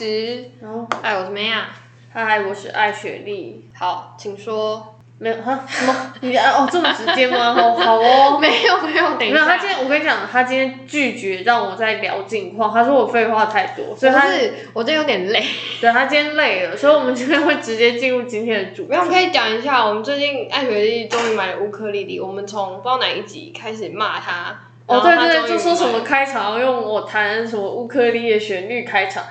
始。然后，哎，我是梅亚。嗨，我是艾雪莉。好，请说。没有哈？什么？你啊哦，这么直接吗？好好哦。没有没有，等一下没有，他。今天我跟你讲，他今天拒绝让我再聊近况，他说我废话太多，所以他是，我今天有点累。对他今天累了，所以我们今天会直接进入今天的主题没。有，可以讲一下，我们最近艾雪莉终于买了乌克丽丽，我们从不知道哪一集开始骂他。哦，对对，就说什么开场要用我弹什么乌克丽丽的旋律开场，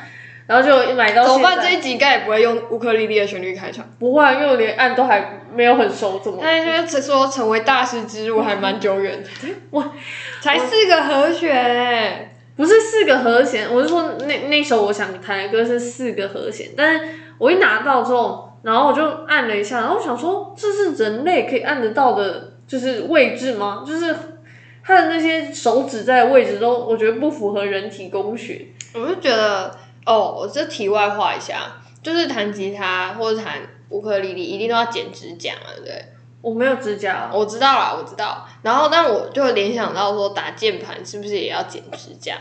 然后就买到怎么办？这一集应该也不会用乌克丽丽的旋律开场。不会啊，因为我连按都还没有很熟，怎么？但是就是说成为大师之路还蛮久远的，我才四个和弦哎。不是四个和弦，我是说那那首我想弹的歌是四个和弦，但是我一拿到之后，然后我就按了一下，然后我想说这是人类可以按得到的，就是位置吗？就是它的那些手指在的位置都，我觉得不符合人体工学。我就觉得，哦，我这题外话一下，就是弹吉他或者弹乌克丽丽，一定都要剪指甲嘛，对不对？我没有指甲，我知道啦，我知道。然后，但我就联想到说，打键盘是不是也要剪指甲？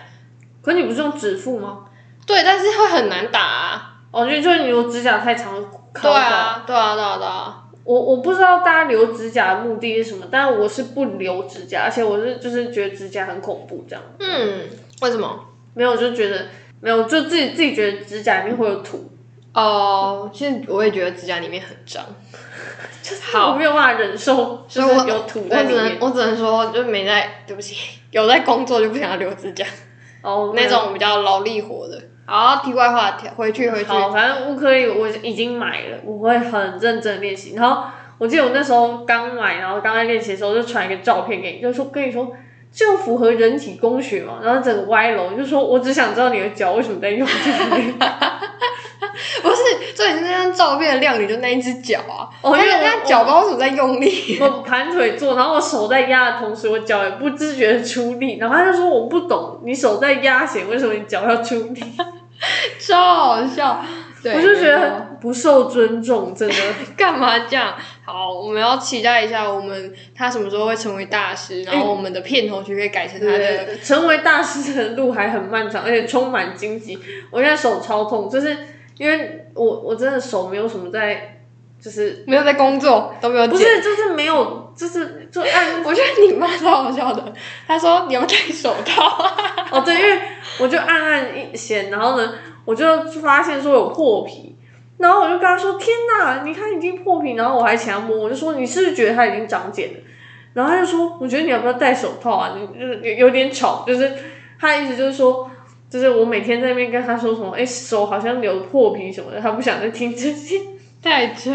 可你不是用指腹吗？对，但是会很难打啊。哦，就就是你留指甲太长，对。啊，对啊，对啊，对啊。我我不知道大家留指甲的目的是什么，但我是不留指甲，而且我是就是觉得指甲很恐怖这样。嗯，为什么？没有，就觉得没有，就自己自己觉得指甲里面会有土，哦，其实我也觉得指甲里面很脏。就是我没有办法忍受，就所以我是有土在里面。我只能说，就没在，对不起，有在工作就不想要留指甲，哦，那种比较劳力活的。好，题外话，跳回去回去。好，反正乌克丽丽我已经买了，我会很认真地练习。然后我记得我那时候刚买，然后刚在练习的时候就传一个照片给你，就说跟你说。这样符合人体工学嘛？然后整个歪楼，就说我只想知道你的脚为什么在用这个。不是，重点是那张照片的亮点就那一只脚啊，那个哦因为我那脚不知道为什么在用力。我盘腿坐，然后我手在压的同时，我脚也不自觉的出力。然后他就说我不懂，你手在压弦，为什么你脚要出力？超好笑。对，我就觉得不受尊重，真的。干嘛这样？好，我们要期待一下，我们他什么时候会成为大师，然后我们的片头曲可以改成他的。对，成为大师的路还很漫长，而且充满荆棘。我现在手超痛，就是因为我我真的手没有什么在，就是没有在工作，都没有。不是就是没有，就是就按 我觉得你妈超好笑的，她说你要戴手套。哦对，因为我就按按一弦，然后呢，我就发现说有破皮。然后我就跟他说：“天哪，你看已经破皮。”然后我还请他摸，我就说：“你是不是觉得它已经长茧了？”然后他就说：“我觉得你要不要戴手套啊？你就是有有点吵。”就是他的意思就是说，就是我每天在那边跟他说什么，哎，手好像有破皮什么的，他不想再听这些。太扯。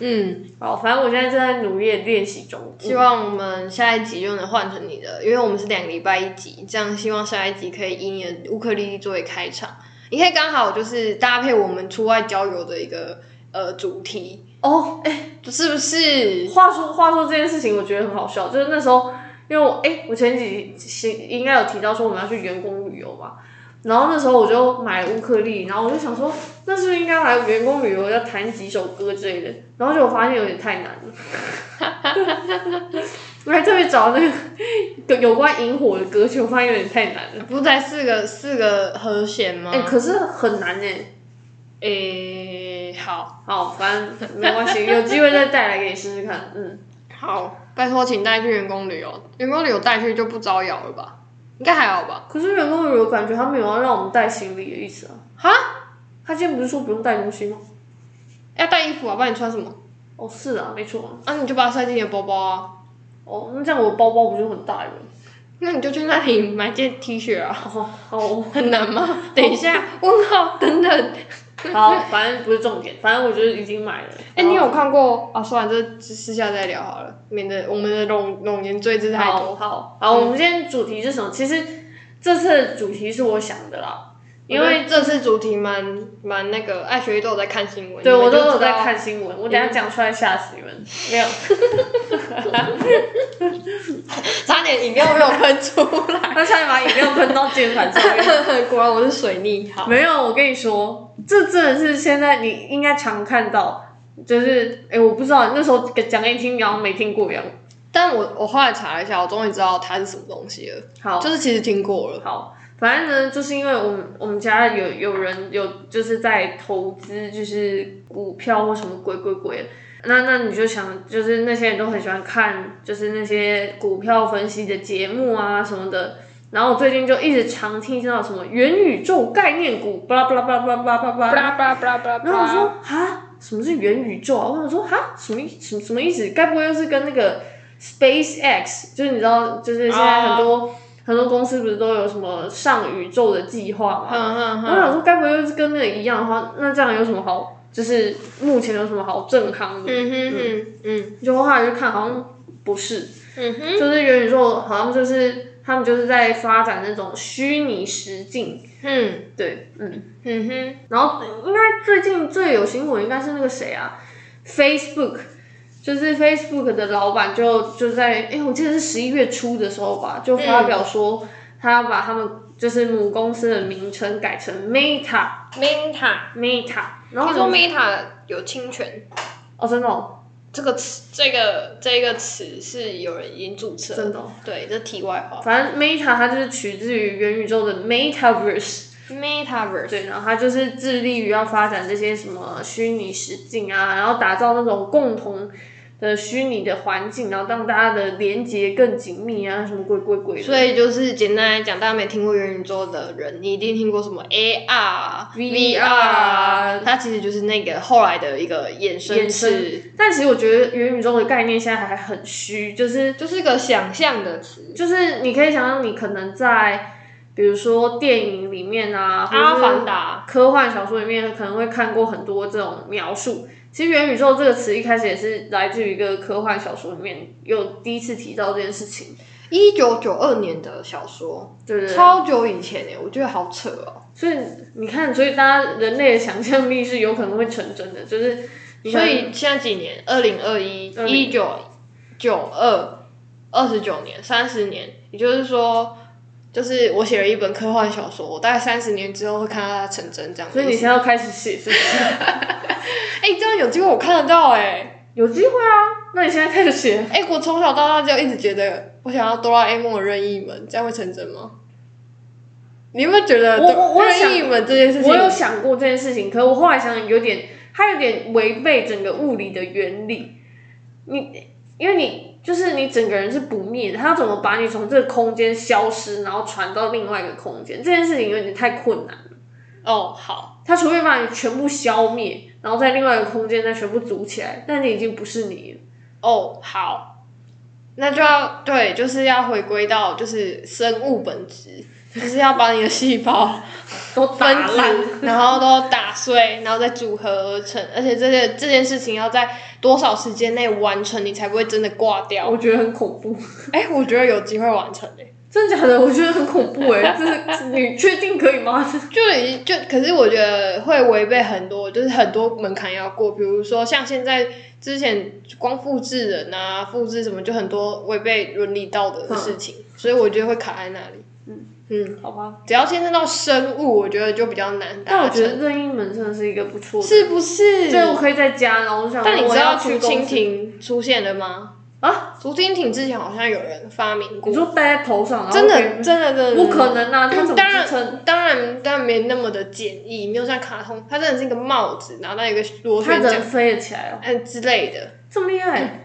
嗯，好，反正我现在正在努力练习中。希望我们下一集就能换成你的，因为我们是两个礼拜一集，这样希望下一集可以以你的乌克丽丽作为开场，你可以刚好就是搭配我们出外郊游的一个呃主题，哦，哎，是不是？话说话说这件事情，我觉得很好笑，就是那时候，因为我哎，我前几期应该有提到说我们要去员工旅游嘛，然后那时候我就买了乌克丽，然后我就想说，那是不是应该来员工旅游要弹几首歌之类的？然后就我发现有点太难了，我还特别找那个 有关萤火的歌曲，我发现有点太难了。不是才四个四个和弦吗？哎、可是很难哎。诶、好好，反正没关系，有机会再带来给你试试看。嗯，好，拜托，请带去员工旅游，员工旅游带去就不招摇了吧？应该还好吧？可是员工旅游感觉他没有要让我们带行李的意思啊。哈，他今天不是说不用带东西吗？要带衣服啊，不然你穿什么？哦，是啊，没错啊。啊，你就把它塞进你的包包啊。哦，那这样我包包不就很大了？那你就去那里买件 T 恤啊，哦，好，很难吗？等一下，问号等等。好，反正不是重点，反正我就是已经买了。哎、你有看过啊？说完，这私下再聊好了，免得我们的冗冗言赘字太好多。好好，我们今天主题是什么？其实这次的主题是我想的啦，因为这次主题蛮蛮那个，爱学都有在看新闻，对我都有在。看新闻，我等下讲出来吓死你们。没有，差点饮料没有喷出来，他差点把饮料喷到键盘上面。果然我是水逆。好，没有，我跟你说，这真的是现在你应该常看到，就是哎、我不知道那时候讲给你听，你好像没听过一样。但我我后来查了一下，我终于知道它是什么东西了。好，就是其实听过了。好，反反正呢，就是因为我们我们家有有人有就是在投资，就是股票或什么鬼鬼鬼的。那那你就想，就是那些人都很喜欢看，就是那些股票分析的节目啊什么的。然后我最近就一直常听到什么元宇宙概念股，巴拉巴拉巴拉巴拉巴拉巴拉。巴拉巴拉巴拉。然后我说啊，什么是元宇宙啊？我想说啊，什么意什么什么意思？该不会又是跟那个 Space X，就是你知道，就是现在很多、很多公司不是都有什么上宇宙的计划嘛？哼哼我想说，该不会又是跟那个一样的话，那这样有什么好？就是目前有什么好震撼的？嗯哼嗯，嗯就后来就看，好像不是，嗯哼，就是元宇宙好像就是他们就是在发展那种虚拟实境。嗯对，嗯。嗯哼，然后应该最近最有新闻应该是那个谁啊，Facebook，就是 Facebook 的老板就就在哎，我记得是十一月初的时候吧，就发表说他要把他们就是母公司的名称改成 Meta Meta，Meta，然后听说 Meta 有侵权，哦真的哦。这个词，这个这个词是有人已经注册，真的哦，对，这题外话。反正 Meta 它就是取自于元宇宙的 Metaverse。Metaverse，对，然后它就是致力于要发展这些什么虚拟实境啊，然后打造那种共同的虚拟的环境，然后让大家的连接更紧密啊，什么鬼鬼鬼的。所以就是简单来讲，大家没听过元宇宙的人，你一定听过什么 AR、VR 它其实就是那个后来的一个衍生衍词，但其实我觉得元宇宙的概念现在还很虚，就是就是个想象的词。就是你可以想象，你可能在比如说电影里面啊，阿是凡达，科幻小说里面可能会看过很多这种描述。其实元宇宙这个词一开始也是来自于一个科幻小说里面有第一次提到这件事情，一九九二年的小说，对不对？超久以前诶，我觉得好扯哦。所以你看，所以大家人类的想象力是有可能会成真的，就是所以现在几年？二零二一、一九九二、二十九年、三十年，也就是说，就是我写了一本科幻小说，我大概三十年之后会看到它成真这样。所以你现在要开始写，是不是？哎、这样有机会我看得到哎、有机会啊，那你现在开始写。哎、我从小到大就一直觉得我想要哆啦 A 梦的任意门，这样会成真吗？你有没有觉得我我想任意门这件事情？我有想过这件事情，可是我后来想想有点，它有点违背整个物理的原理。你因为你就是你整个人是不灭的，他怎么把你从这个空间消失，然后传到另外一个空间？这件事情有点太困难了。哦，好，他除非把你全部消灭，然后在另外一个空间再全部组起来，但你已经不是你了。哦，好，那就要对，就是要回归到就是生物本质，就是要把你的细胞都分烂，子，然后都打碎，然后再组合而成，而且这些这件事情要在多少时间内完成，你才不会真的挂掉？我觉得很恐怖。哎、我觉得有机会完成诶、真的假的？我觉得很恐怖哎、这是你确定可以吗？就已经就，可是我觉得会违背很多，就是很多门槛要过，比如说像现在之前光复制人啊、复制什么，就很多违背伦理道德的事情，所以我觉得会卡在那里。嗯嗯，好吧，只要牵涉到生物，我觉得就比较难但我觉得，任意门真的是一个不错的，是不是？对，我可以在家，然后我想，但你知道竹蜻蜓出现了吗？啊？竹蜻蜓之前好像有人发明过你，说戴在头上，真的真的真的不可能啊！它当然？当然当然没那么的简易，没有像卡通，它真的是一个帽子，然后那一个螺旋桨能，飞了起来哦，嗯之类的。这么厉害？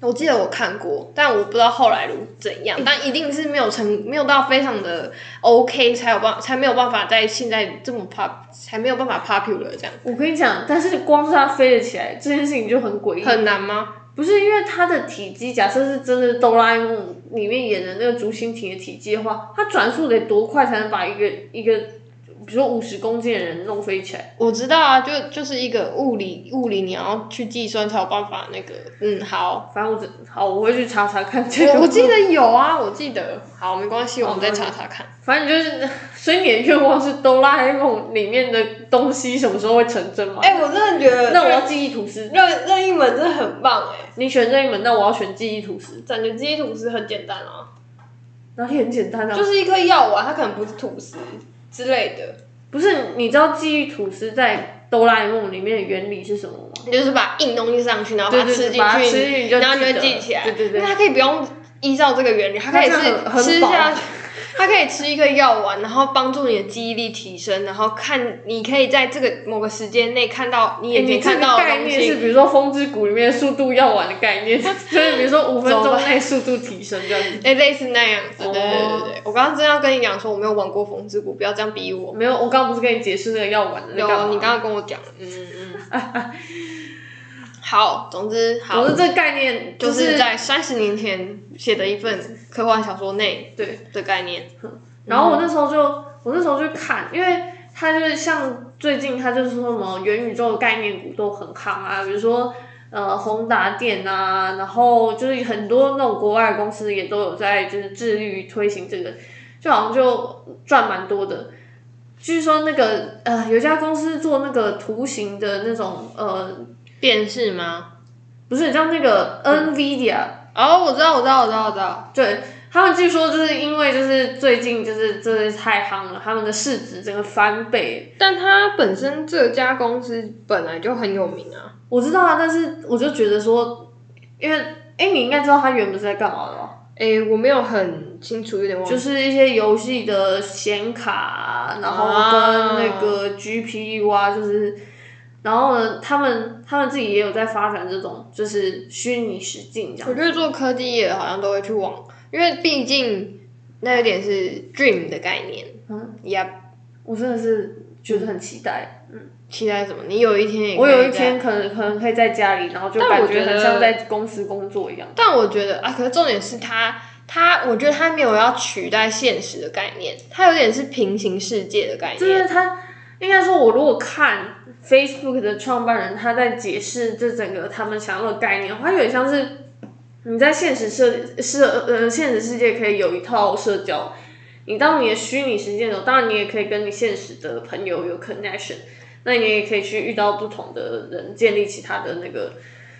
我记得我看过，但我不知道后来如怎样，但一定是没有成，没有到非常的 OK 才有办，才没有办法在现在这么 pop，才没有办法 popular 这样，我跟你讲，但是光是它飞得起来这件事情就很诡异。很难吗？不是因为它的体积，假设是真的哆啦 A 梦里面演的那个竹蜻蜓的体积的话，它转速得多快才能把一个一个，比如说五十公斤的人弄飞起来？我知道啊，就就是一个物理物理，你要去计算才有办法那个，嗯，好，反正我只好，我会去查查看这个。我我记得有啊，我记得，好，没关系，我们再查查看。反正就是，所以你的愿望是哆啦 A 梦里面的东西什么时候会成真吗？哎、我真的觉得那我要记忆吐司。任任意门真的很棒哎，你选任意门，那我要选记忆吐司。感觉记忆吐司很简单啊，哪里很简单啊？就是一颗药丸，它可能不是吐司之类的，不是，你知道记忆吐司在哆啦 A 梦里面的原理是什么吗？你就是把硬东西上去，然后把它吃进去，然后就会记起来。对对对因为它可以不用依照这个原理，它可以是吃下去，它可以吃一个药丸，然后帮助你的记忆力提升，然后看你可以在这个某个时间内看到你眼前你这个看到的东概念是，西。比如说《风之谷》里面速度药丸的概念，就是比如说五分钟内速度提升这样子。哎、类似那样子，对对对哦对对。我刚刚真要跟你讲说，我没有玩过风之谷，不要这样逼我。没有，我刚刚不是跟你解释那个药丸的那个有，你刚刚跟我讲，嗯嗯。好，总之好总，之这个概念就就是在三十年前写的一份科幻小说内对。的概念。然后我那时候就我那时候就看，因为他就是像最近他就是说什么元宇宙的概念股都很夯啊，比如说呃宏达电啊，然后就是很多那种国外的公司也都有在就是致力于推行这个，就好像就赚蛮多的。据说那个呃有一家公司做那个图形的那种呃电视吗？不是像那个 NVIDIA，、哦，我知道，我知道，我知道，我知道。对他们据说就是因为就是最近就是真的是太夯了，他们的市值整个翻倍。但它本身这家公司本来就很有名啊。我知道啊，但是我就觉得说，因为哎、你应该知道它原本是在干嘛的吧？诶，我没有很清楚，有点忘了。就是一些游戏的显卡啊，然后跟那个 GPU 啊，就是，然后呢，他们他们自己也有在发展这种就是虚拟实境这样我。觉得做科技业的好像都会去往，因为毕竟那有点是 dream 的概念。嗯，呀，我真的是觉得很期待。嗯期待什么？你有一天也我有一天可能可能可以在家里，然后就感觉很像在公司工作一样。但我觉得啊，可是重点是他他，我觉得他没有要取代现实的概念，他有点是平行世界的概念。就是他应该说，我如果看 Facebook 的创办人他在解释这整个他们想要的概念，他有点像是你在现实社社呃现实世界可以有一套社交，你当你的虚拟世界的时候，当然你也可以跟你现实的朋友有 connection，那你也可以去遇到不同的人，建立其他的那个。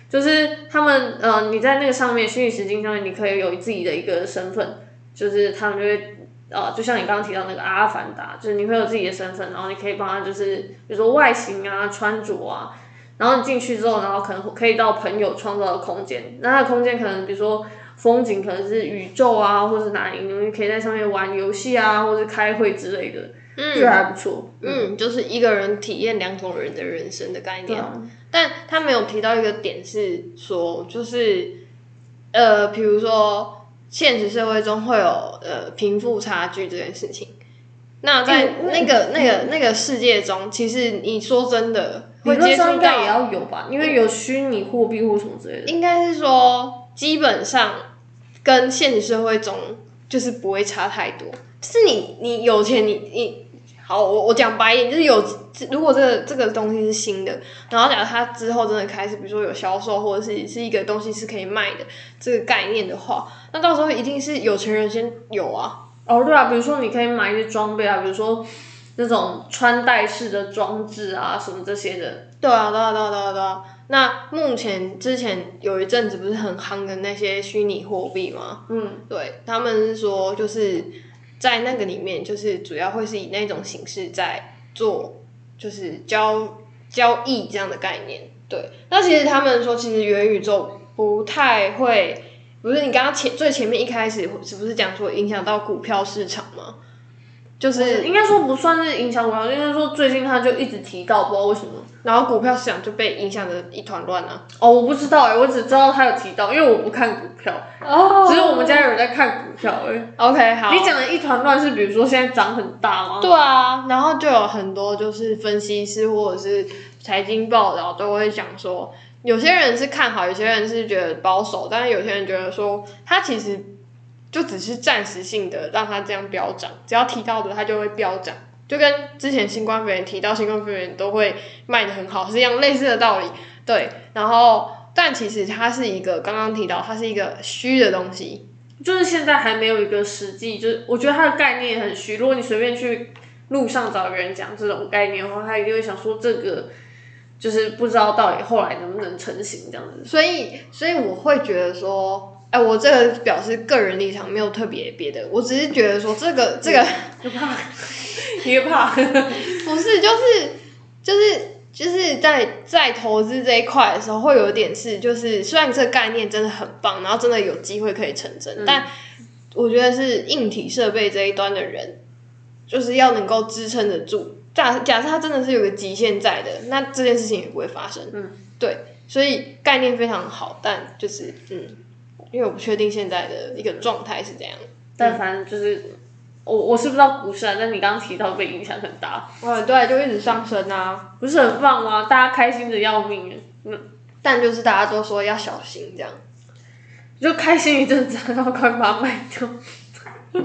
就是他们，呃，你在那个上面虚拟实境上面，你可以有自己的一个身份，就是他们就会呃，就像你刚刚提到那个阿凡达，就是你会有自己的身份，然后你可以帮他，就是比如说外形啊、穿着啊，然后你进去之后，然后可能可以到朋友创造的空间，那它的空间可能比如说风景可能是宇宙啊，或是哪里，你们可以在上面玩游戏啊，或是开会之类的，嗯，就还不错，嗯，就是一个人体验两种人的人生的概念。啊，但他没有提到一个点是说，就是呃，比如说现实社会中会有呃贫富差距这件事情。那在嗯那个、那个那个世界中，其实你说真的会接应该也，要有吧，因为有虚拟货币或什么之类的。应该是说基本上跟现实社会中就是不会差太多。就是你你有钱你你好，我我讲白一点，就是有如果这个这个东西是新的，然后假如它之后真的开始，比如说有销售或者是是一个东西是可以卖的这个概念的话，那到时候一定是有钱人先有啊。哦，对啊，比如说你可以买一些装备啊，比如说那种穿戴式的装置啊，什么这些的。对啊，对啊，对啊，对啊，对啊。那目前之前有一阵子不是很夯的那些虚拟货币吗？嗯，对，他们是说就是在那个里面，就是主要会是以那种形式在做，就是交交易这样的概念。对，那其实他们说，其实元宇宙不太会，不是你刚刚前最前面一开始是不是讲说影响到股票市场吗？就是应该说不算是影响股票，应该说最近他就一直提到，不知道为什么。然后股票市场就被影响的一团乱啊。哦，我不知道哎，我只知道他有提到，因为我不看股票，哦只是我们家有人在看股票哎。OK 好，你讲的一团乱是比如说现在涨很大吗？对啊，然后就有很多就是分析师或者是财经报道都会讲说，有些人是看好，有些人是觉得保守，但是有些人觉得说，他其实就只是暂时性的让它这样飙涨，只要提到的它就会飙涨，就跟之前新冠肺炎提到新冠肺炎都会卖的很好是一样类似的道理。对，然后但其实它是一个刚刚提到它是一个虚的东西，就是现在还没有一个实际，就是我觉得它的概念很虚。如果你随便去路上找一个人讲这种概念的话，他一定会想说这个就是不知道到底后来能不能成型这样子。所以，所以我会觉得说，哎、我这个表示个人立场，没有特别别的，我只是觉得说，这个这个就怕，你也怕，不是，就是就是就是在在投资这一块的时候，会有点是，就是虽然这个概念真的很棒，然后真的有机会可以成真，但我觉得是硬体设备这一端的人，就是要能够支撑得住。假假设它真的是有个极限在的，那这件事情也不会发生。嗯，对，所以概念非常好，但就是嗯，因为我不确定现在的一个状态是怎样。但反正就是我我是不知道股市啊，但你刚刚提到被影响很大，嗯，对，就一直上升啊，不是很棒吗？大家开心的要命，嗯，但就是大家都说要小心这样。就开心一阵子，然后快把它卖掉。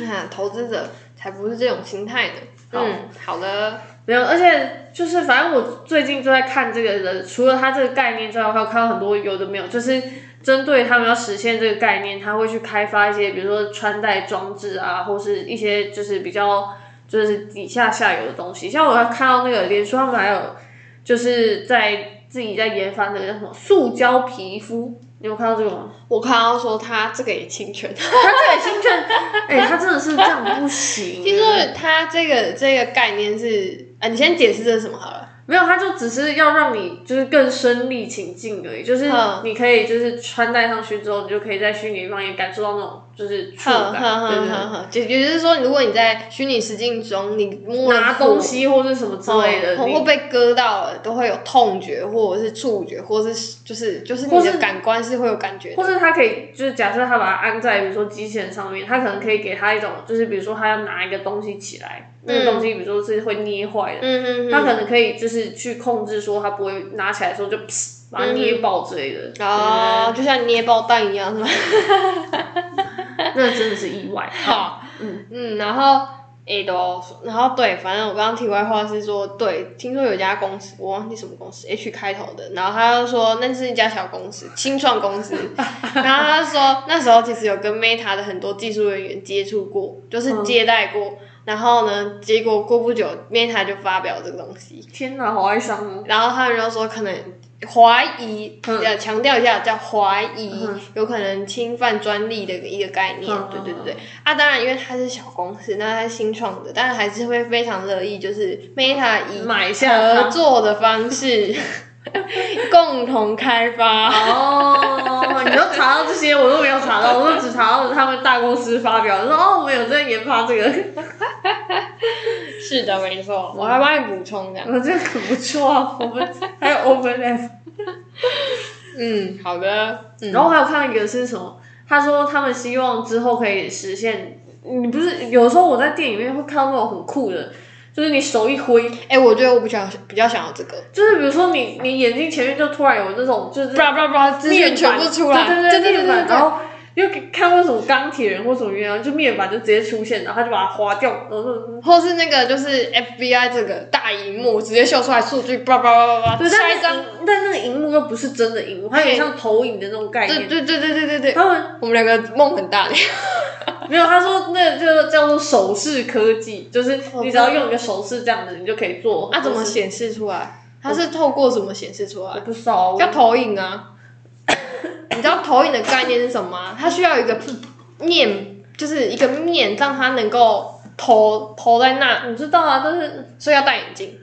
那投资者才不是这种心态呢。嗯，好的。没有，而且就是反正我最近就在看这个的，除了它这个概念之外，还有看到很多有的没有，就是针对他们要实现这个概念，他会去开发一些，比如说穿戴装置啊，或是一些就是比较就是底下下游的东西。像我还看到那个脸书，他们还有就是在自己在研发那个叫什么塑胶皮肤。你有看到这个吗？我看到说他这个也侵权，他这个侵权，哎，他真的是这样不行。听说他这个这个概念是，啊，你先解释这是什么好了。没有，他就只是要让你就是更身临情境而已，就是你可以就是穿戴上去之后，你就可以在虚拟地方也感受到那种就是触感，对对对。也就是说，如果你在虚拟实境中，你摸拿东西或是什么之类的，或被割到了，都会有痛觉，或者是触觉，或者是就是就是你的感官是会有感觉。或是他可以就是假设他把它安在比如说机器人上面，他可能可以给他一种就是比如说他要拿一个东西起来。那个东西，比如说是会捏坏的，嗯他可能可以就是去控制，说他不会拿起来的时候就把它捏爆之类的。哦，就像捏爆蛋一样，是吧？那真的是意外。好，嗯嗯，然后诶都，然后对，反正我刚刚题外话是说，对，听说有家公司，我忘记什么公司，H 开头的，然后他就说那是一家小公司，新创公司。然后他说那时候其实有跟 Meta 的很多技术人员接触过，就是接待过。然后呢？结果过不久，Meta 就发表这个东西。天哪，好哀伤哦！然后他们就说，可能怀疑，要强调一下，叫怀疑，有可能侵犯专利的一个概念。对对对对。啊，当然，因为它是小公司，那它新创的，但是还是会非常乐意，就是 Meta 以买下合作的方式。共同开发哦，你都查到这些，我都没有查到，我都只查到他们大公司发表，说哦，我们有在研发这个。是的，没错，我还帮你补充这样。我这个很不错啊，我们 还有 open S。嗯，好的。然后还有看到一个是什么？他说他们希望之后可以实现，你不是有时候我在店里面会看到那种很酷的。就是你手一挥，哎，我觉得我比较比较想要这个。就是比如说你你眼睛前面就突然有那种就是叭叭叭面全部出来，对对对对对，然后又看过什么钢铁人或什么原样，就面板就直接出现，然后他就把它划掉，然后或是那个就是 FBI 这个大荧幕直接秀出来数据，叭叭叭叭叭，下一张，但那个荧幕又不是真的荧幕，它有点像投影的那种概念。对对对对对对对，他们我们两个梦很大。没有，他说那就叫做手势科技，就是你只要用一个手势这样子，你就可以做。那怎么显示出来？它是透过什么显示出来？不知道，叫投影啊。你知道投影的概念是什么吗？它需要一个面，就是一个面，让它能够投投在那。我知道啊，但是所以要戴眼镜，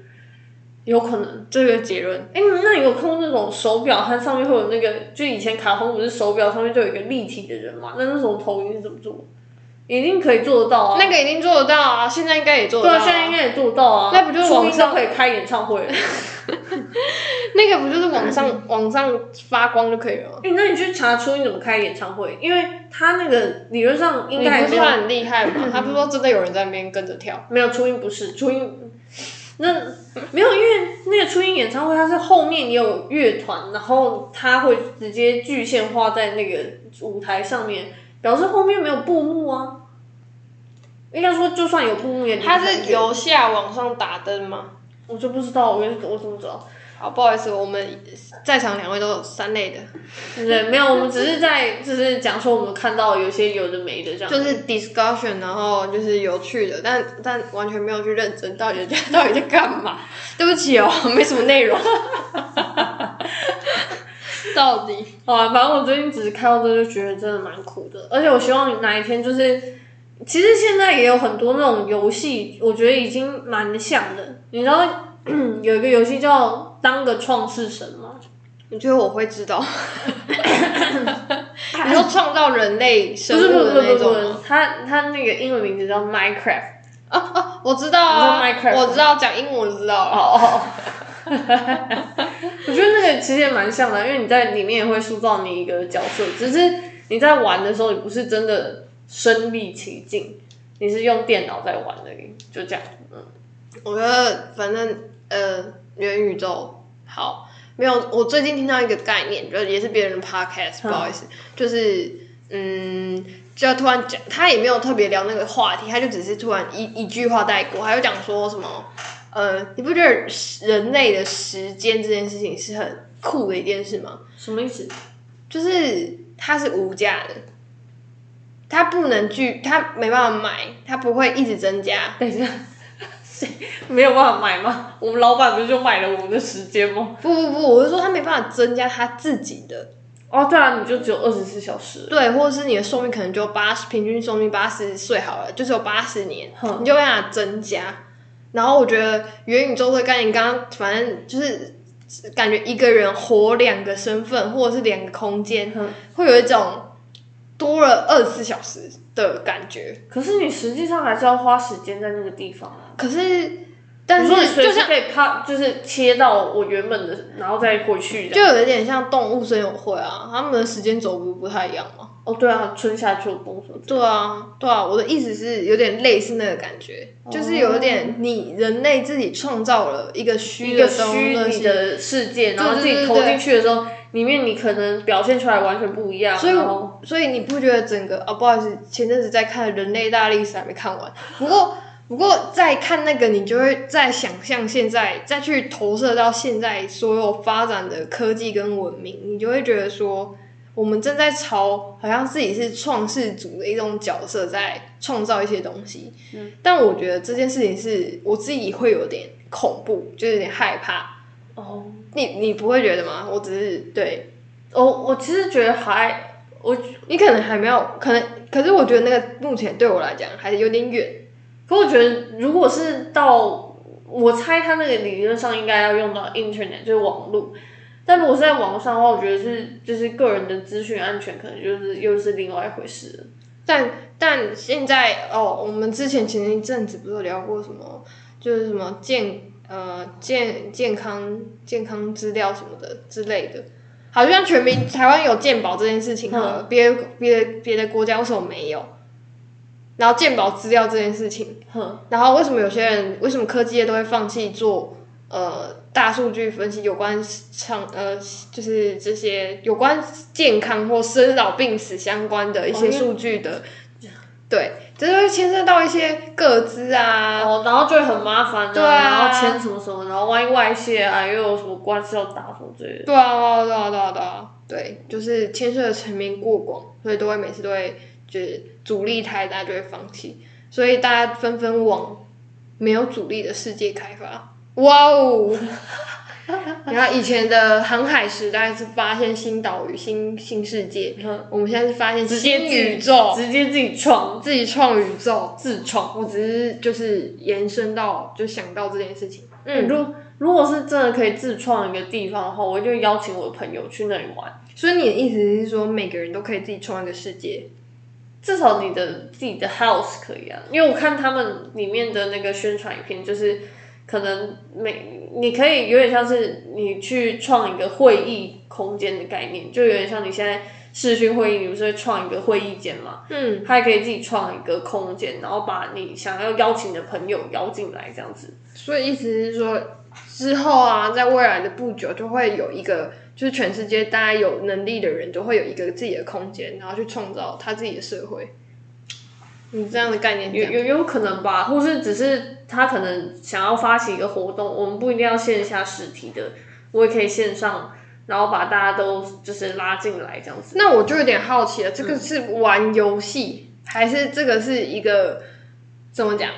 有可能这个结论。哎，那你有看过那种手表，它上面会有那个，就以前卡通不是手表上面就有一个立体的人嘛？那那种投影是怎么做？一定可以做得到啊！那个一定做得到啊！现在应该也做得到。对，现在应该也做得到啊！那不就是网上可以开演唱会？那个不就是往上 往上发光就可以了？哎，那你去查初音怎么开演唱会？因为他那个理论上应该不是很厉害嘛？他不是说真的有人在那边跟着跳？没有初音不是初音，那没有，因为那个初音演唱会，它是后面也有乐团，然后他会直接具现化在那个舞台上面，表示后面没有布幕啊。应该说，就算有布幕也，他是由下往上打灯吗？我就不知道，我我怎么知道？好，不好意思，我们在场两位都有三类的，对，没有，我们只是在就是讲说我们看到有些有的没的这样，就是 discussion，然后就是有趣的，但但完全没有去认真到底在 到底在干嘛？对不起哦，没什么内容，到底 好啊，反正我最近只是看到这就觉得真的蛮苦的，而且我希望哪一天就是。其实现在也有很多那种游戏，我觉得已经蛮像的。你知道 有一个游戏叫《当个创世神》吗？你觉得我会知道？你说创造人类生物的那种吗？，它它那个英文名字叫 Minecraft。啊啊，我知道啊 Minecraft 我知道讲英文我就知道了。哦哦，我觉得那个其实也蛮像的，因为你在里面也会塑造你一个角色，只是你在玩的时候，你不是真的身临其境，你是用电脑在玩而已，就这样。嗯，我觉得反正呃，元宇宙好没有。我最近听到一个概念，就是也是别人的 podcast，不好意思，就是嗯，就突然讲，他也没有特别聊那个话题，他就只是突然一一句话带过，还有讲说什么呃，你不觉得人类的时间这件事情是很酷的一件事吗？什么意思？就是它是无价的。它不能去，它没办法买，它不会一直增加。等一下，谁 没有办法买吗？我们老板不是就买了我们的时间吗？不不不，我是说他没办法增加他自己的，哦，对啊，你就只有二十四小时。对，或者是你的寿命可能就八十，平均寿命八十岁好了，就只有八十年，哼你就没办法增加。然后我觉得元宇宙的概念，刚刚反正就是感觉一个人活两个身份，或者是两个空间，哼会有一种多了二十四小时的感觉。可是你实际上还是要花时间在那个地方啊。可是，但是就像可以啪，就是切到我原本的，然后再过去这就。有一点像动物森友会啊，他们的时间轴不不太一样嘛。哦，对啊，春夏秋冬什么的。对啊，对啊，我的意思是有点类似那个感觉，就是有一点你人类自己创造了一个虚的东虚拟西，的世界，然后自己投进去的时候，里面你可能表现出来完全不一样。所以所以你不觉得整个啊、不好意思，前阵子在看《人类大历史》还没看完，不过不过再看那个，你就会再想象现在，再去投射到现在所有发展的科技跟文明，你就会觉得说。我们正在朝好像自己是创世主的一种角色，在创造一些东西。嗯，但我觉得这件事情是我自己会有点恐怖，就有点害怕。哦，你你不会觉得吗？我只是对我我其实觉得还我，你可能还没有，可能可是我觉得那个目前对我来讲还是有点远。可我觉得如果是到，我猜他那个理论上应该要用到 internet，就是网络。但如果是在网络上的话，我觉得是就是个人的资讯安全，可能就是又是另外一回事了。但但现在哦，我们之前前一阵子不是有聊过什么，就是什么健呃健健康健康资料什么的之类的，好像全民台湾有健保这件事情，嗯别别的别的国家为什么没有？然后鉴宝资料这件事情，哼，然后为什么有些人为什么科技业都会放弃做呃大数据分析有关上呃就是这些有关健康或生老病死相关的一些数据的，对，这就会牵涉到一些个资啊，哦，然后就会很麻烦对啊然后签什么什么，然后万一外泄啊，又有什么官司要打什么之类的。对啊对啊对啊对啊，对，就是牵涉的层面过广，所以都会每次都会就是阻力太大就会放弃，所以大家纷纷往没有阻力的世界开发。哇哦！然后以前的航海时代是发现新岛屿、新新世界，嗯我们现在是发现新宇宙，直接自己创自己创宇宙。自创。我只是就是延伸到就想到这件事情。嗯，如如果是真的可以自创一个地方的话，我就邀请我的朋友去那里玩。所以你的意思是说，每个人都可以自己创一个世界？至少你的自己的 house 可以啊，因为我看他们里面的那个宣传影片，就是可能每你可以有点像是你去创一个会议空间的概念，就有点像你现在视讯会议，你不是会创一个会议间嘛？嗯，他也可以自己创一个空间，然后把你想要邀请的朋友邀进来，这样子。所以意思是说，之后啊，在未来的不久就会有一个，就是全世界大家有能力的人都会有一个自己的空间，然后去创造他自己的社会。你这样的概念有，有有可能吧，或是只是他可能想要发起一个活动，我们不一定要线下实体的，我也可以线上，然后把大家都就是拉进来这样子。那我就有点好奇了，这个是玩游戏，还是这个是一个怎么讲？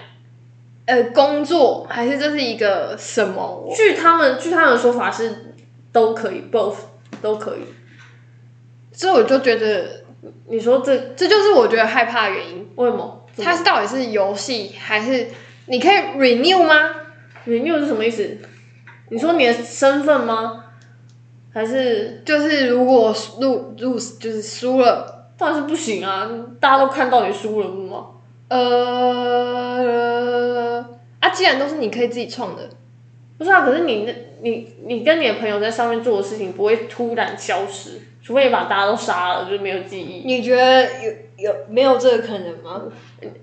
呃，工作，还是这是一个什么？据他们据他们的说法是都可以，both 都可以。所以我就觉得，你说这这就是我觉得害怕的原因。为什么？它是到底是游戏，还是你可以 renew 吗？renew 是什么意思？你说你的身份吗？还是就是如果入入就是输了，当然是不行啊！大家都看到你输了不吗？呃，啊，既然都是你可以自己创的，不是啊，可是你那你你跟你的朋友在上面做的事情不会突然消失，除非你把大家都杀了，就是没有记忆。你觉得有有没有这个可能吗？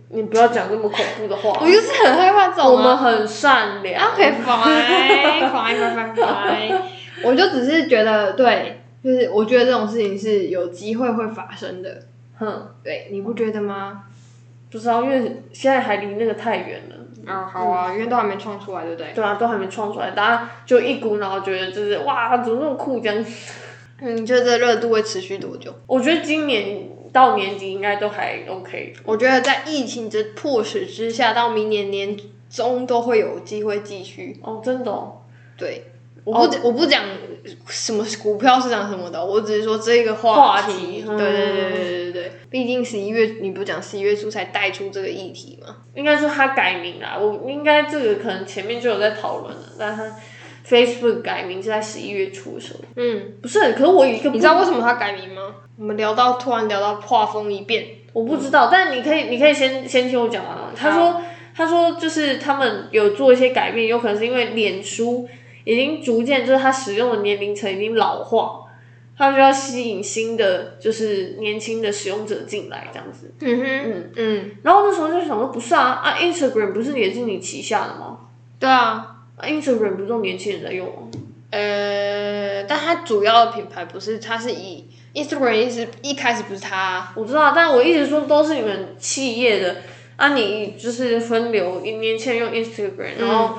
你不要讲这么恐怖的话。我就是很害怕这种、啊。我们很善良。OK fine fine fine fine，我就只是觉得对，就是我觉得这种事情是有机会会发生的。哼，对，你不觉得吗？不知道，因为现在还离那个太远了。啊，好啊，因为都还没创出来，对不对？对啊，都还没创出来，大家就一股脑觉得就是哇，怎么那么酷这样？嗯，你觉得这热度会持续多久？我觉得今年到年底应该都还 OK。我觉得在疫情的迫使之下，到明年年中都会有机会继续。哦，真的、哦。对，我不、我不讲什么股票市场什么的，我只是说这个话话题嗯对对对对对对，毕竟十一月你不讲十一月初才带出这个议题嘛。应该说他改名啦，我应该这个可能前面就有在讨论了，但他 Facebook 改名是在十一月初的时候。嗯，不是，可是我有一个不你知道为什么他改名吗？我们聊到突然聊到画风一变，我不知道，但你可以，你可以先先听我讲完啊。他说，他说就是他们有做一些改变，有可能是因为脸书已经逐渐就是它使用的年龄层已经老化，它就要吸引新的就是年轻的使用者进来这样子。嗯哼，嗯嗯，然后那时候就想说，不是啊，啊，Instagram 不是也是你旗下的吗？对啊，啊，Instagram 不是都年轻人在用吗？呃，但它主要的品牌不是，它是以 Instagram 一直一开始不是它，我知道，但我一直说都是你们企业的啊，你就是分流，年轻人用 Instagram，然后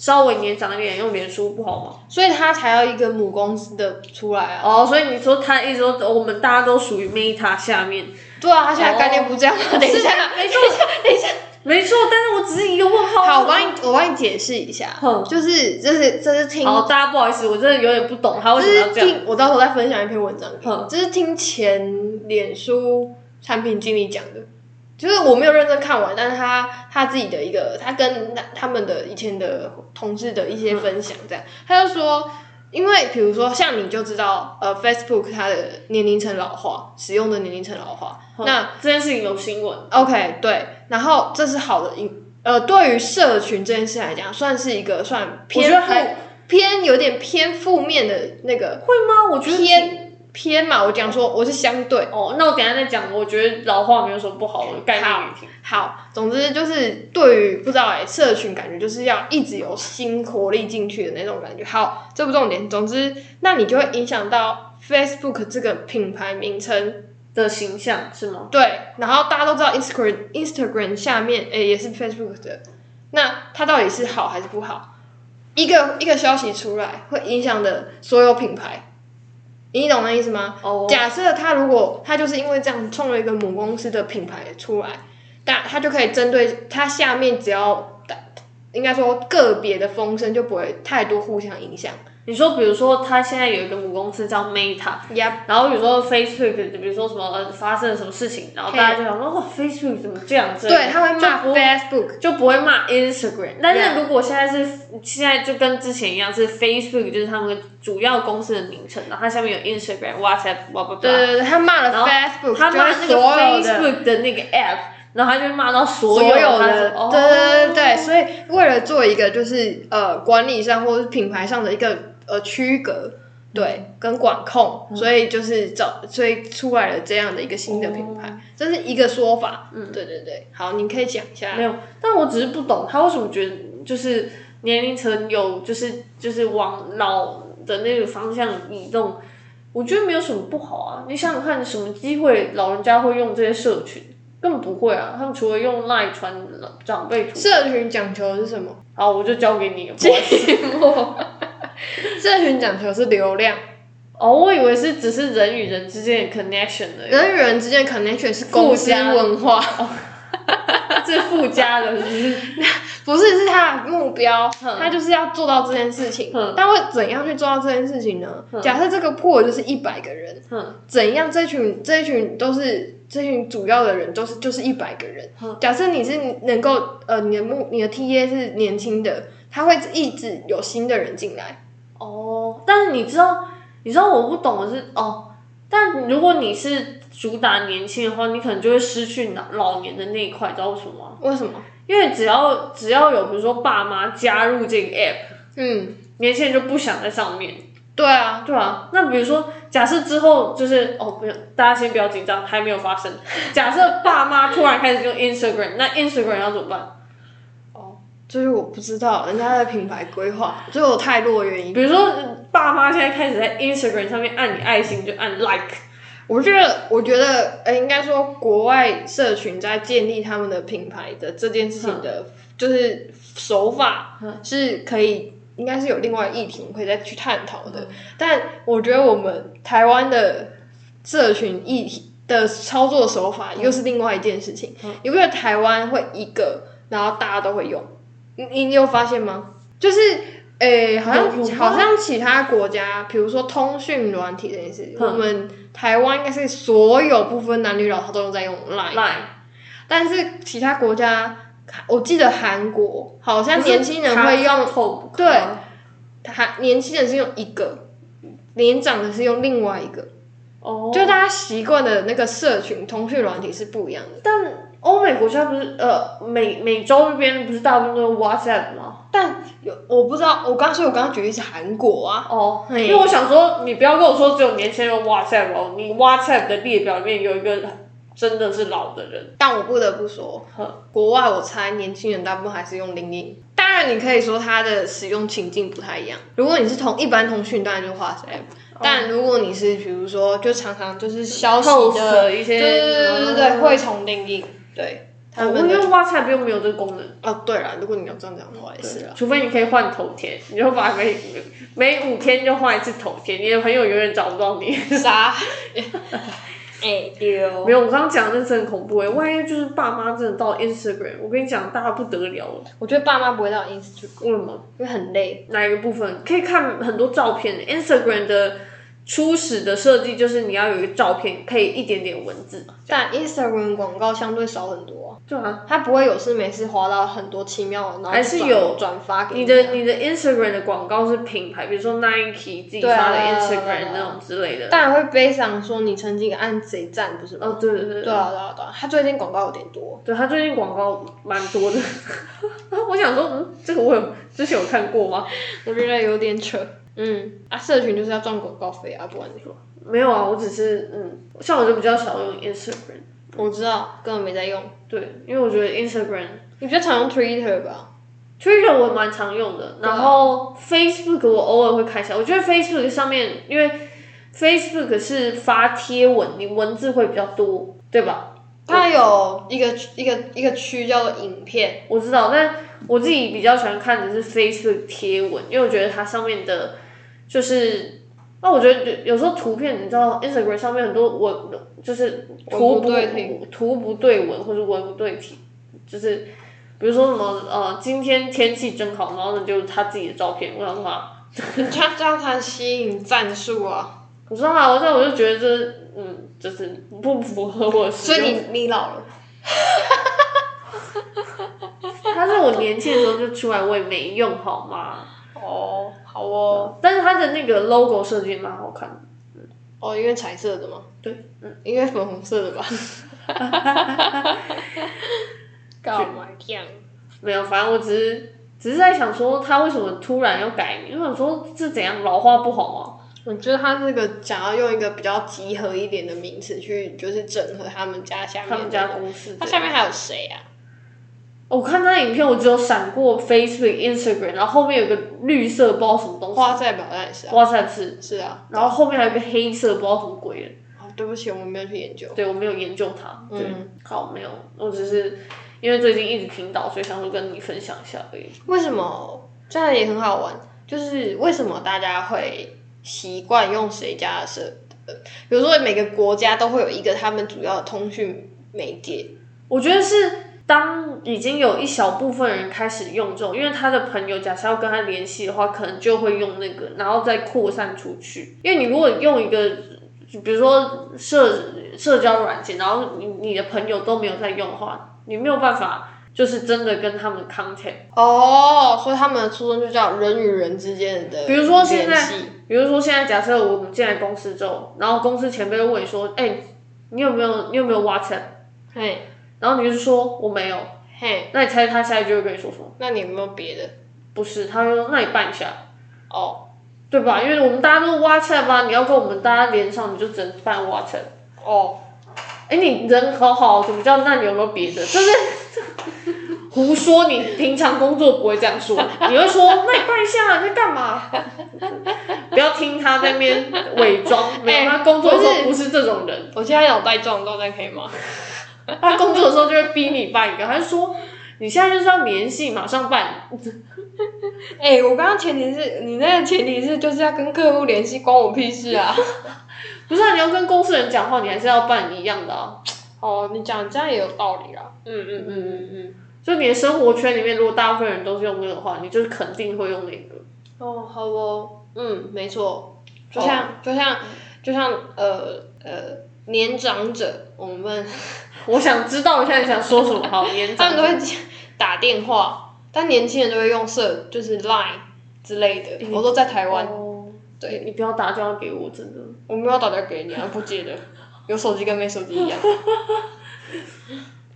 稍微年长一点用脸书不好吗？所以他才要一个母公司的出来啊。哦，所以你说他一直说我们大家都属于 Meta 下面，对啊，他现在概念不是这样吗？等一下，没错，等一下，没错，但是我只是一个问号。好，我帮你，我帮你解释一下哼，就是就是这是听，好，大家不好意思，我真的有点不懂他为这什么要这样。听，我到时候再分享一篇文章哼，这是听前脸书产品经理讲的。就是我没有认真看完，但是他他自己的一个，他跟他他们的以前的同事的一些分享，这样，他就说，因为比如说像你就知道，呃，Facebook 它的年龄层老化，使用的年龄层老化，那这件事情有新闻，OK 对，然后这是好的因，呃，对于社群这件事来讲，算是一个算偏负偏有点偏负面的那个会吗？我觉得偏偏嘛，我讲说我是相对。哦，那我等下再讲。我觉得老话没有什么不好的概念好。好，总之就是对于不知道哎、社群感觉就是要一直有新活力进去的那种感觉。好，这不重点。总之，那你就会影响到 Facebook 这个品牌名称。的形象是吗？对，然后大家都知道 Instagram Instagram 下面诶、也是 Facebook 的，那它到底是好还是不好？一个一个消息出来，会影响的所有品牌，你懂那意思吗？哦，假设他如果他就是因为这样创了一个母公司的品牌出来，但他就可以针对他下面只要应该说个别的风声就不会太多互相影响。你说，比如说，他现在有一个母公司叫 Meta，Yep，然后比如说 Facebook，比如说什么呃发生了什么事情，然后大家就想说，哇，Facebook 怎么这样？这样对，他会骂 Facebook，就不会骂 Instagram。但是如果现在是现在就跟之前一样，是 Facebook 就是他们主要公司的名称，然后它下面有 Instagram、WhatsApp，blah blah blah。对对对，他骂了 Facebook，他骂那个 Facebook 的那个 App，然后他就骂到所所有他的，哦对对对对，所以为了做一个就是呃管理上或者是品牌上的一个呃区隔，对跟管控，所以就是找所以出来了这样的一个新的品牌，这是一个说法。嗯，对对对，好，你可以讲一下没。有，但我只是不懂他为什么觉得就是年龄层有就是就是往老的那个方向移动，我觉得没有什么不好啊。你想想看，什么机会老人家会用这些社群？根本不会啊，他们除了用赖传长辈图，社群讲求的是什么？好，我就交给你了。寂寞。社群讲求的是流量，哦，我以为是只是人与人之间的 connection 而已，人与人之间的 connection 是公司附加文化，这是附加的，是不是？不是是他的目标，嗯他就是要做到这件事情嗯。但会怎样去做到这件事情呢？假设这个破就是一百个人，嗯怎样这群这一群都是这群主要的人都是就是一百个人嗯。假设你是能够呃你的目你的 TA 是年轻的，他会一直有新的人进来。哦，但是你知道，你知道我不懂的是哦，但如果你是主打年轻的话，你可能就会失去老老年的那一块，知道为什么吗？为什么？因为只要只要有比如说爸妈加入这个 app，嗯，年轻人就不想在上面。对啊，对啊，那比如说，假设之后就是哦，不用，大家先不要紧张，还没有发生。假设爸妈突然开始用 Instagram，那 Instagram 要怎么办？就是我不知道人家的品牌规划，就有太弱的原因。比如说，爸妈现在开始在 Instagram 上面按你爱心就按 like，我觉得，我觉得，呃，应该说国外社群在建立他们的品牌的这件事情的，就是手法是可以，应该是有另外议题我可以再去探讨的。但我觉得我们台湾的社群议题的操作手法又是另外一件事情。你不觉得台湾会一个，然后大家都会用？你你你有发现吗？就是，诶、好像好像其他国家，比如说通讯软体这件事，我们台湾应该是所有不分男女老少都有在用 Line，line，但是其他国家，我记得韩国好像年轻人会用，用对韩年轻人是用一个，年长的是用另外一个，哦，就大家习惯的那个社群通讯软体是不一样的。但欧美国家不是呃美美洲那边不是大部分都用 WhatsApp 吗？但有我不知道，我刚所以我刚刚举例是韩国啊，哦，因为我想说，你不要跟我说只有年轻人用 WhatsApp 哦，你 WhatsApp 的列表里面有一个真的是老的人，但我不得不说，国外我猜年轻人大部分还是用 LinkedIn。当然，你可以说它的使用情境不太一样。如果你是同一般通讯，当然就 WhatsApp。但如果你是比如说，就常常就是消息的的一些对对对对对会从 LinkedIn 对他们的我因为 WhatsApp 又没有这个功能，哦，对了，如果你要这样讲的话也是啊。除非你可以换头贴，你就把每每五天就换一次头贴，你的朋友永远找不到你。啥？哎丢没有，我刚刚讲的那是很恐怖哎，万一就是爸妈真的到 Instagram，我跟你讲，大家不得了了。我觉得爸妈不会到 Instagram，为什么？因为很累。哪一个部分可以看很多照片？Instagram 的初始的设计就是你要有一个照片配一点点文字，但 Instagram 广告相对少很多啊、对啊。它不会有事没事滑到很多奇妙的，然后还是有转发给你的你的 Instagram 的广告是品牌，比如说 Nike 自己发的 Instagram 啊那种之类的。当然会悲伤说你曾经按谁赞不是吗？哦，对对对对啊对啊对啊，他最近广告有点多，对他最近广告蛮多的，我想说，嗯，这个我有之前有看过吗？我觉得有点扯。嗯啊，社群就是要赚广告费啊，不然你说。没有啊，我只是嗯，像我就比较少用 Instagram，我知道，根本没在用。对，因为我觉得 Instagram、你比较常用 Twitter 吧？Twitter 我蛮常用的，然后 Facebook 我偶尔会开一下。我觉得 Facebook 上面，因为 Facebook 是发贴文，你文字会比较多，对吧？它有一个一个一个区叫做影片，我知道，但我自己比较喜欢看的是 Facebook 贴文，因为我觉得它上面的，就是，那我觉得有有时候图片，你知道 Instagram 上面很多文，就是图文不对图不对文或者文不对题，就是比如说什么呃，今天天气真好，然后呢就是他自己的照片，我想说啊，人家这样才吸引战术啊。我知道啊，我知道，我就觉得这嗯，就是不符合我。所以你你老了，他是我年轻的时候就出来，我也没用好吗？哦，好哦，但是它的那个 logo 设计蛮好看的。哦，因为彩色的嘛，对，嗯，应该粉红色的吧？干嘛这样？没有，反正我只是只是在想说，他为什么突然要改名？我想说这怎样老化不好吗？我觉得他这个想要用一个比较集合一点的名词去，就是整合他们家下面他们家公司。他下面还有谁啊？我看他影片，我只有闪过 Facebook、Instagram，然后后面有个绿色不知道什么东西花在表单也是啊，，WhatsApp 是，是啊。然后后面还有一个黑色不知道什么鬼的。哦，对不起，我们没有去研究。对我没有研究它。对，嗯好，没有，我只是因为最近一直听到，所以想说跟你分享一下而已。为什么这样也很好玩？就是为什么大家会习惯用谁家的设？呃比如说每个国家都会有一个他们主要的通讯媒介。我觉得是当已经有一小部分人开始用这种，因为他的朋友假设要跟他联系的话，可能就会用那个，然后再扩散出去。因为你如果用一个，比如说社社交软件，然后你你的朋友都没有在用的话，你没有办法就是真的跟他们 contact。哦，所以他们的初衷就叫人与人之间的比如说现在比如说现在假设我们进来公司之后，然后公司前辈会问你说，哎、你有没有你有没有 WhatsApp？嘿，然后你就说我没有，嘿，那你猜他下一句会跟你说什么？那你有没有别的？不是，他就说那你办一下，哦对吧？因为我们大家都是 WhatsApp 啊，你要跟我们大家连上，你就只能办 WhatsApp。哦，哎，你人好好，怎么叫？那你有没有别的？就是 胡说，你平常工作不会这样说，你会说那你办一下，你在干嘛？不要听他在那边伪装，没他工作的时候不是不是这种人，我现在脑袋撞到，这可以吗？他工作的时候就会逼你办一个，他就说你现在就是要联系，马上办。哎、我刚刚前提是你那个前提是就是要跟客户联系，关我屁事啊！不是啊，你要跟公司人讲话，你还是要办一样的啊。哦，你讲这样也有道理啦。嗯嗯嗯嗯嗯，就你的生活圈里面，如果大部分人都是用那个的话，你就是肯定会用那个。哦，好哦，嗯，没错，就像、就像就像呃呃年长者，我们 我想知道一下你想说什么，好，年长他们都会打电话，但年轻人都会用社就是 Line 之类的。我都在台湾，哦，对你不要打电话给我，真的。我没有打电话给你啊，不接的，有手机跟没手机一样。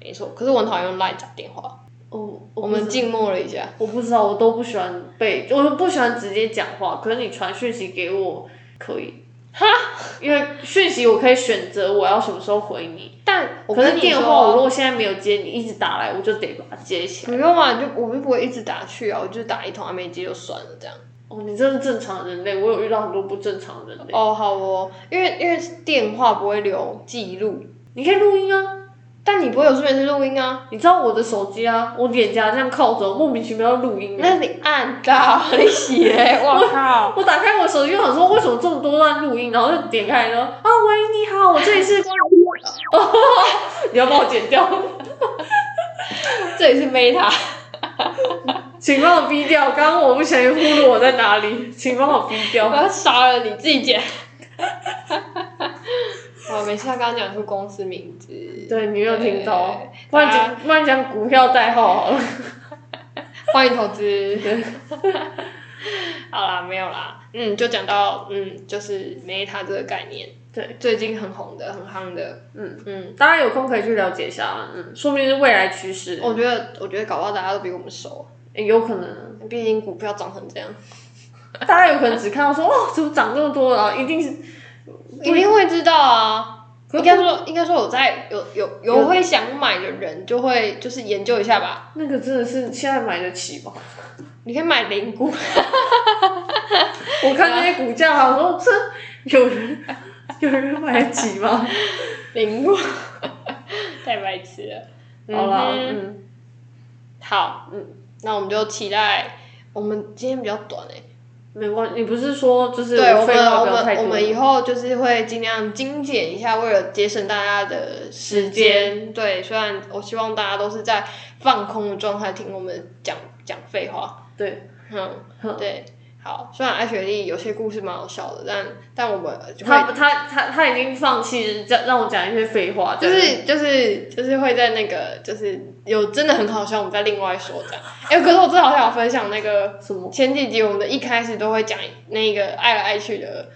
没错，可是我很讨厌用 Line 打电话。哦，我们静默了一下。我不知道，我都不喜欢被，我不喜欢直接讲话。可是你传讯息给我可以，哈，因为讯息我可以选择我要什么时候回你。但我可是电话我如，果现在没有接，你一直打来，我就得把它接起来。不用啊，就我们不会一直打去啊，我就打一通，还没接就算了这样。哦，你真是正常人类，我有遇到很多不正常的人类。哦，好哦，因为因为电话不会留记录，你可以录音啊，但你不会有顺便是录音啊。你知道我的手机啊，我脸颊这样靠着，莫名其妙要录音啊。那你按到你写，我靠！我打开我手机，我想说为什么这么多段录音，然后就点开说啊喂你好，我这里是，哦，你要帮我剪掉，这里是 Meta，请帮我逼掉。刚刚我不小心忽略我在哪里，请帮我逼我。要杀了你，自己剪。啊，没事，他刚刚讲出公司名字。对你没有听到对，不然讲不然讲股票代号好了。欢迎投资。好啦，没有啦，嗯，就讲到嗯，就是 Meta 这个概念，对，最近很红的，很夯的，嗯嗯，大家有空可以去了解一下，嗯，说明是未来趋势，我觉得，我觉得搞不好大家都比我们熟，诶有可能，毕竟股票涨成这样，大家有可能只看到说哦，怎么涨这么多，然后一定是一定会知道啊。可应该说，应该说有在有有有会想买的人，就会就是研究一下吧。那个真的是现在买得起吗？你可以买零股，我看那些股价，我说这有人有人买得起吗？零股，太白痴了。好了，嗯，好，嗯，那我们就期待。我们今天比较短诶、没关系，你不是说就是对我们，我们我们以后就是会尽量精简一下，为了节省大家的时间。对，虽然我希望大家都是在放空的状态听我们讲讲废话。对，嗯，嗯对，好。虽然艾雪莉有些故事蛮好笑的，但但我们就他会他他他已经放弃让让我讲一些废话，就是就是就是会在那个就是有真的很好笑，我们再另外说这样。哎、可是我真的好想分享那个什么？前几集我们的一开始都会讲那个爱来爱去的。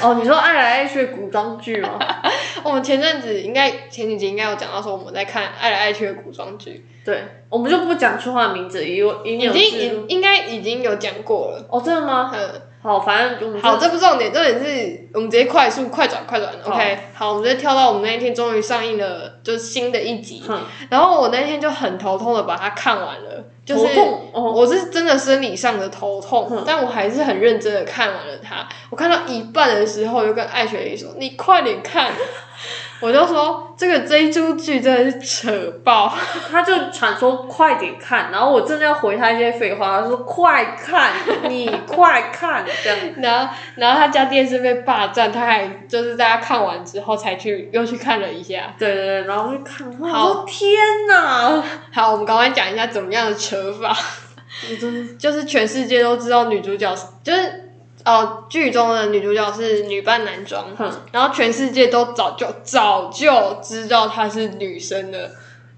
哦，你说爱来爱去的古装剧吗？我们前阵子应该前几集应该有讲到说我们在看爱来爱去的古装剧，对，我们就不讲出他的名字，因为已经已经有记录应应该已经有讲过了。哦，真的吗？嗯，好，反正我们就好，这不重点，重点是我们直接快速快转快转，OK。好，我们直接跳到我们那一天终于上映了，就是新的一集。哼然后我那天就很头痛的把它看完了，就是我是真的生理上的头痛，嗯但我还是很认真的看完了它。我看到一半的时候，我就跟艾雪莉说：“你快点看。”我就说这个这一出剧真的是扯爆，他就传说快点看，然后我真的要回他一些废话，他说快看，你快看这样。然后然后他家电视被霸占，他还就是大家看完之后才去又去看了一下。对对对，然后就看，好天哪！好，我们赶快讲一下怎么样的扯法，就是全世界都知道女主角就是哦剧中的女主角是女扮男装，哼然后全世界都早就早就知道她是女生的。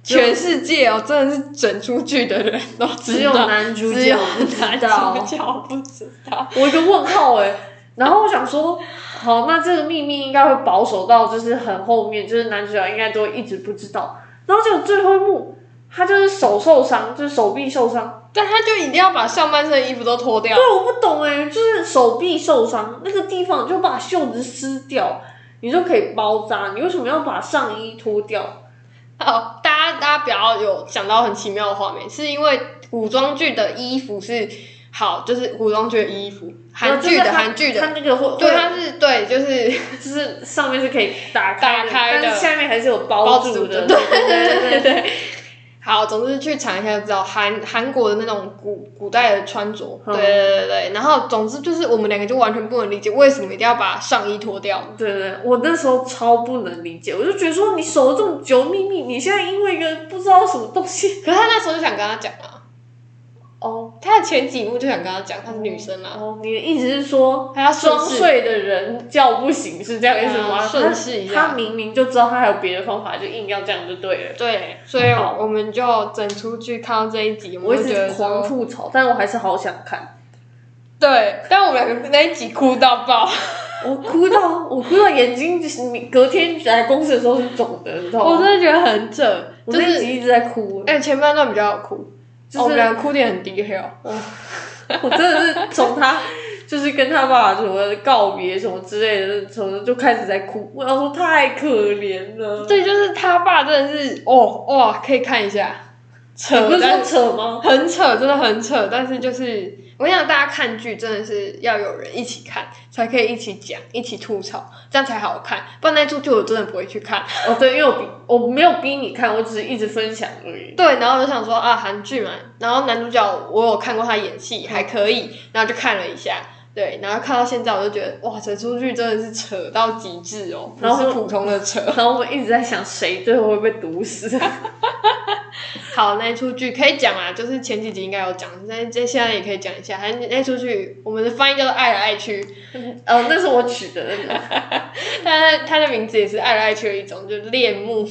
全世界哦，真的是整出剧的人都只有男主角不知男道主角不知道。我一个问号哎、然后我想说，好，那这个秘密应该会保守到就是很后面，就是男主角应该都会一直不知道。然后结果最后一幕，他就是手受伤，就是手臂受伤。但他就一定要把上半身的衣服都脱掉。对，我不懂哎，就是手臂受伤那个地方，就把袖子撕掉，你就可以包扎。你为什么要把上衣脱掉？好，大家大家不要有想到很奇妙的画面，是因为古装剧的衣服是好，就是古装剧的衣服，韩剧的韩剧的，它那个会对，它是对，就是 就是上面是可以打打开的，但是下面还是有包住的，对对对对。好，总之去查一下就知道韩韩国的那种古古代的穿着，对对对对。然后总之就是我们两个就完全不能理解为什么一定要把上衣脱掉。对对，我那时候超不能理解，我就觉得说你守了这么久秘密，你现在因为一个不知道什么东西，可是他那时候就想跟他讲他的前几幕就想跟他讲，她是女生啊。哦，你的意思是说，他要装睡的人叫不醒，是这样意思吗？顺势一下，他明明就知道他还有别的方法，就硬要这样就对了。对，所以我们就整出去看到这一集，我一直狂吐槽，但我还是好想看。对，但我们两个那一集哭到爆，我哭到我哭到眼睛就是，隔天来公司的时候是肿的，你知道吗？我真的觉得很扯，就是一直在哭。哎，前半段比较好哭。我们俩哭点很低哦，我真的是从他就是跟他爸爸什么告别什么之类的，从就开始在哭。我要说太可怜了。对，就是他爸真的是哦哇，可以看一下，扯不是扯吗？很扯，真的很扯，但是就是。我想大家看剧真的是要有人一起看，才可以一起讲、一起吐槽，这样才好看。不然那出剧我真的不会去看。哦，对，因为我逼我没有逼你看，我只是一直分享而已。对，然后我就想说啊，韩剧嘛，然后男主角我有看过他演戏，还可以，然后就看了一下。对，然后看到现在，我就觉得哇，这出剧真的是扯到极致哦，不是普通的扯。然后我一直在想，谁最后会被毒死？好，那出剧可以讲啊，就是前几集应该有讲，那这现在也可以讲一下。还那出剧，我们的翻译叫做《爱来爱去》，哦，那是我取的，他他的名字也是爱来爱去的一种，就是恋慕。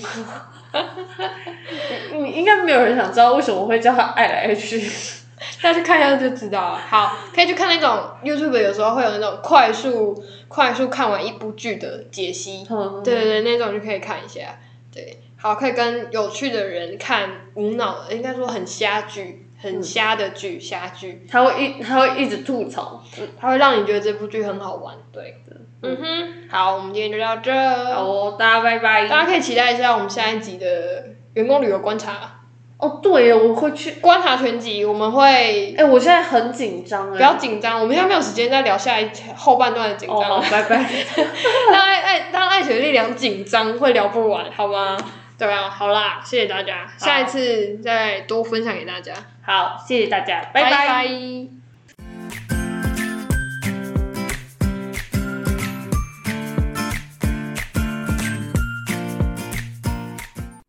你应该没有人想知道为什么会叫他爱来爱去。大家去看一下就知道了。好，可以去看那种 YouTube，有时候会有那种快速、快速看完一部剧的解析。对对对，那种就可以看一下。对，好，可以跟有趣的人看无脑，应该说很瞎剧、很瞎的剧、瞎剧。他会一，他会一直吐槽，他会让你觉得这部剧很好玩。对的，嗯哼。好，我们今天就到这。好，大家拜拜。大家可以期待一下我们下一集的员工旅游观察。哦，对，我会去观察全集，我们会。哎，我现在很紧张不要紧张，我们现在没有时间再聊下一后半段的紧张。哦，拜拜。当爱爱当爱情的力量紧张会聊不完，好吗？对啊，好啦，谢谢大家，下一次再多分享给大家。好，谢谢大家，拜拜。